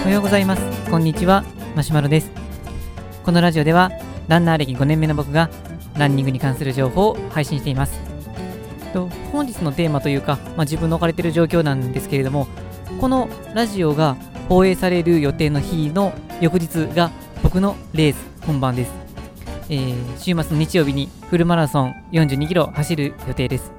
おはようございます。こんにちは。マシュマロです。このラジオでは、ランナー歴5年目の僕が、ランニングに関する情報を配信しています。と本日のテーマというか、まあ、自分の置かれている状況なんですけれども、このラジオが放映される予定の日の翌日が僕のレース本番です。えー、週末の日曜日にフルマラソン42キロ走る予定です。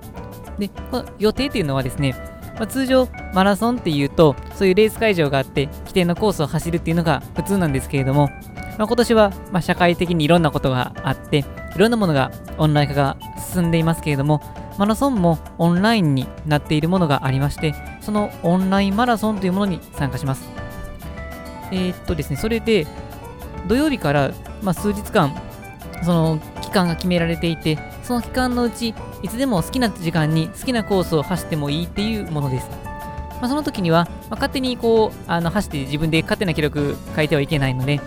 で、この予定というのはですね、まあ、通常マラソンっていうとそういうレース会場があって規定のコースを走るっていうのが普通なんですけれども、まあ、今年はま社会的にいろんなことがあっていろんなものがオンライン化が進んでいますけれどもマラソンもオンラインになっているものがありましてそのオンラインマラソンというものに参加します。えー、っとですねそれで土曜日から、ま、数日間その期間が決められていてその期間のうちいつでも好きな時間に好きなコースを走ってもいいっていうものです。まあ、その時には、まあ、勝手にこうあの走って自分で勝手な記録書いてはいけないので、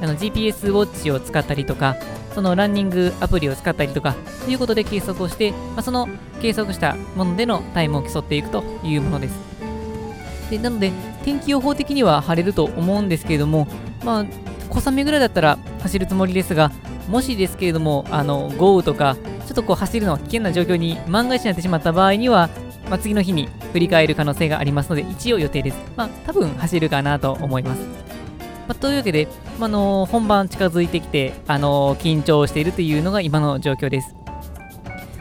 あの GPS ウォッチを使ったりとか、そのランニングアプリを使ったりとか、ということで計測をして、まあ、その計測したものでのタイムを競っていくというものです。でなので、天気予報的には晴れると思うんですけれども、まあ、小雨ぐらいだったら走るつもりですが、もしですけれども、あの豪雨とかちょっとこう走るのは危険な状況に万が一になってしまった場合には、まあ、次の日に振り返る可能性がありますので、一応予定です。まあ、多分走るかなと思います。まあ、というわけで、まあのー、本番近づいてきて、あのー、緊張しているというのが今の状況です。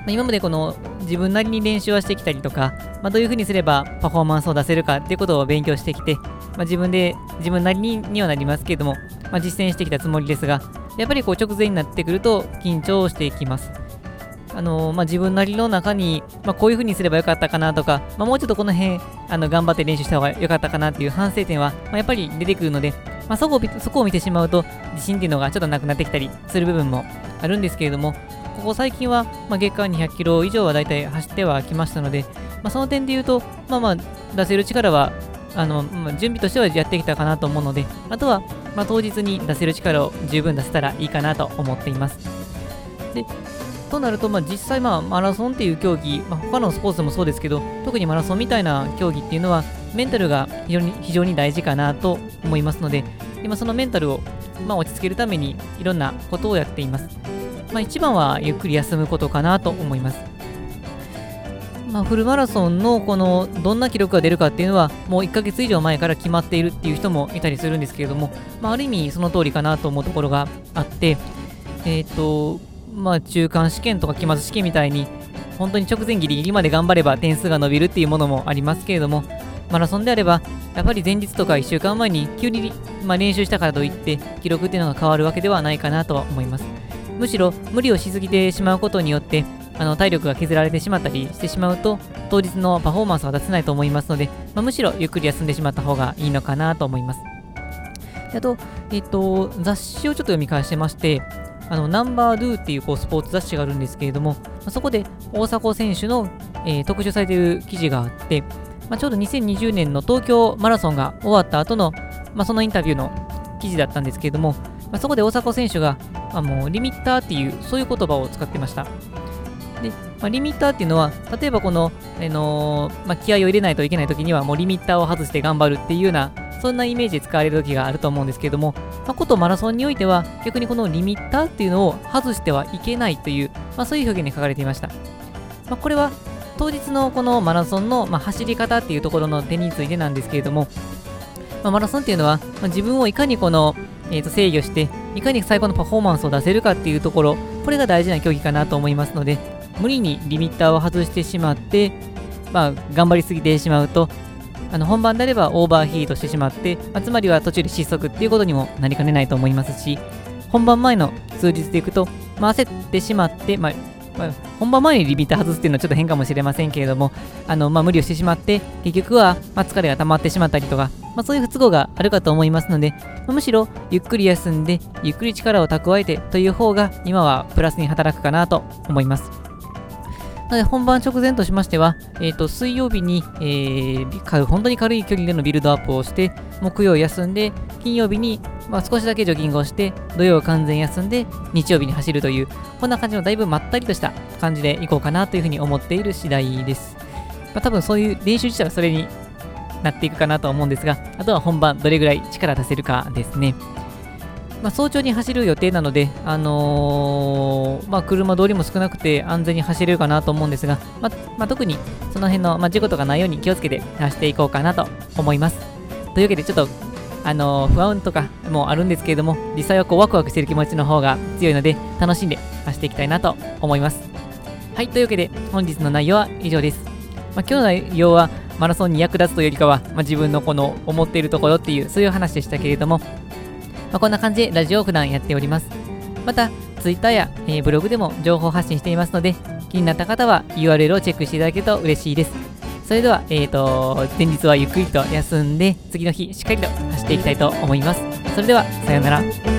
ま今までこの自分なりに練習はしてきたりとか、まどういうふうにすればパフォーマンスを出せるかっていうことを勉強してきて、ま自分で自分なりににはなりますけれども、ま実践してきたつもりですが、やっぱりこう直前になってくると緊張していきます。あのまあ、自分なりの中に、まあ、こういう風にすればよかったかなとか、まあ、もうちょっとこの辺あの頑張って練習した方が良かったかなっていう反省点は、ま、やっぱり出てくるので、ま、そこをそこを見てしまうと自信っていうのがちょっとなくなってきたりする部分もあるんですけれどもここ最近は、ま、月間200キロ以上はだいたい走ってはきましたので、ま、その点で言うと、まあまあ出せる力はあの、ま、準備としてはやってきたかなと思うので、あとは、ま、当日に出せる力を十分出せたらいいかなと思っています。でとなると、まあ、実際、まあ、マラソンっていう競技、まあ、他のスポーツでもそうですけど、特にマラソンみたいな競技っていうのは、メンタルが非常に非常に大事かなと思いますので、今そのメンタルを、まあ、落ち着けるためにいろんなことをやっています。まあ、一番はゆっくり休むことかなと思います。まあ、フルマラソンのこのどんな記録が出るかっていうのはもう1ヶ月以上前から決まっているっていう人もいたりするんですけれども、まあ、ある意味その通りかなと思うところがあって、えっ、ー、と、まあ、中間試験とか期末試験みたいに、本当に直前ギリギリまで頑張れば点数が伸びるっていうものもありますけれども、マラソンであれば、やっぱり前日とか1週間前に急に、まあ、練習したからといって、記録っていうのが変わるわけではないかなとは思います。むしろ無理をしすぎてしまうことによって、あの体力が削られてしまったりしてしまうと、当日のパフォーマンスは出せないと思いますので、まあ、むしろゆっくり休んでしまった方がいいのかなと思います。あと、えっ、と、雑誌をちょっと読み返してまして、あのナンバードゥっていうこうスポーツ雑誌があるんですけれども、まあ、そこで大迫選手の、えー、特集されている記事があって、まあ、ちょうど2020年の東京マラソンが終わった後の、まあ、そのインタビューの記事だったんですけれども、まあ、そこで大迫選手があのリミッターっていうそういう言葉を使ってました。で、まあ、リミッターっていうのは、例えばこの、あのー、まあ、気合を入れないといけないときには、もうリミッターを外して頑張るっていうようなそんなイメージで使われる時があると思うんですけれども、ま、ことマラソンにおいては、逆にこのリミッターっていうのを外してはいけないという、まあ、そういう表現に書かれていました。まあ、これは、当日のこのマラソンの、ま走り方っていうところの点についてなんですけれども、まマラソンっていうのは、ま自分をいかにこの、えー、と制御して、いかに最高のパフォーマンスを出せるかっていうところ、これが大事な競技かなと思いますので、無理にリミッターを外してしまって、まあ、頑張りすぎてしまうと、あの本番であればオーバーヒートしてしまって、まあ、つまりは途中で失速っていうことにもなりかねないと思いますし、本番前の数日でいくと、まあ、焦ってしまって、まあまあ、本番前にリミッター外すっていうのはちょっと変かもしれませんけれども、あのまあ、無理をしてしまって、結局は、ま疲れが溜まってしまったりとか、まそういう不都合があるかと思いますので、まむしろゆっくり休んで、ゆっくり力を蓄えてという方が、今はプラスに働くかなと思います。なので本番直前としましては、えー、と水曜日に、えー、本当に軽い距離でのビルドアップをして、木曜休んで、金曜日に、まあ、少しだけジョギングをして、土曜完全休んで、日曜日に走るという、こんな感じのだいぶまったりとした感じでいこうかなというふうに思っている次第です。まあ、多分そういう練習自体はそれになっていくかなと思うんですが、あとは本番どれぐらい力出せるかですね。まあ、早朝に走る予定なので、あのー、まあ、車通りも少なくて安全に走れるかなと思うんですが、まあ、まあ、特にその辺の、ま、事故とかないように気をつけて走っていこうかなと思います。というわけで、ちょっと、あのー、不安とかもあるんですけれども、実際はこうワクワクしてる気持ちの方が強いので、楽しんで走っていきたいなと思います。はい、というわけで、本日の内容は以上です。ま、今日の内容は、マラソンに役立つというよりかは、ま、自分のこの思っているところっていう、そういう話でしたけれども、まあ、こんな感じでラジオを普段やっております。また、Twitter や、えー、ブログでも情報発信していますので、気になった方は URL をチェックしていただけると嬉しいです。それでは、えーと、前日はゆっくりと休んで、次の日しっかりと走っていきたいと思います。それでは、さようなら。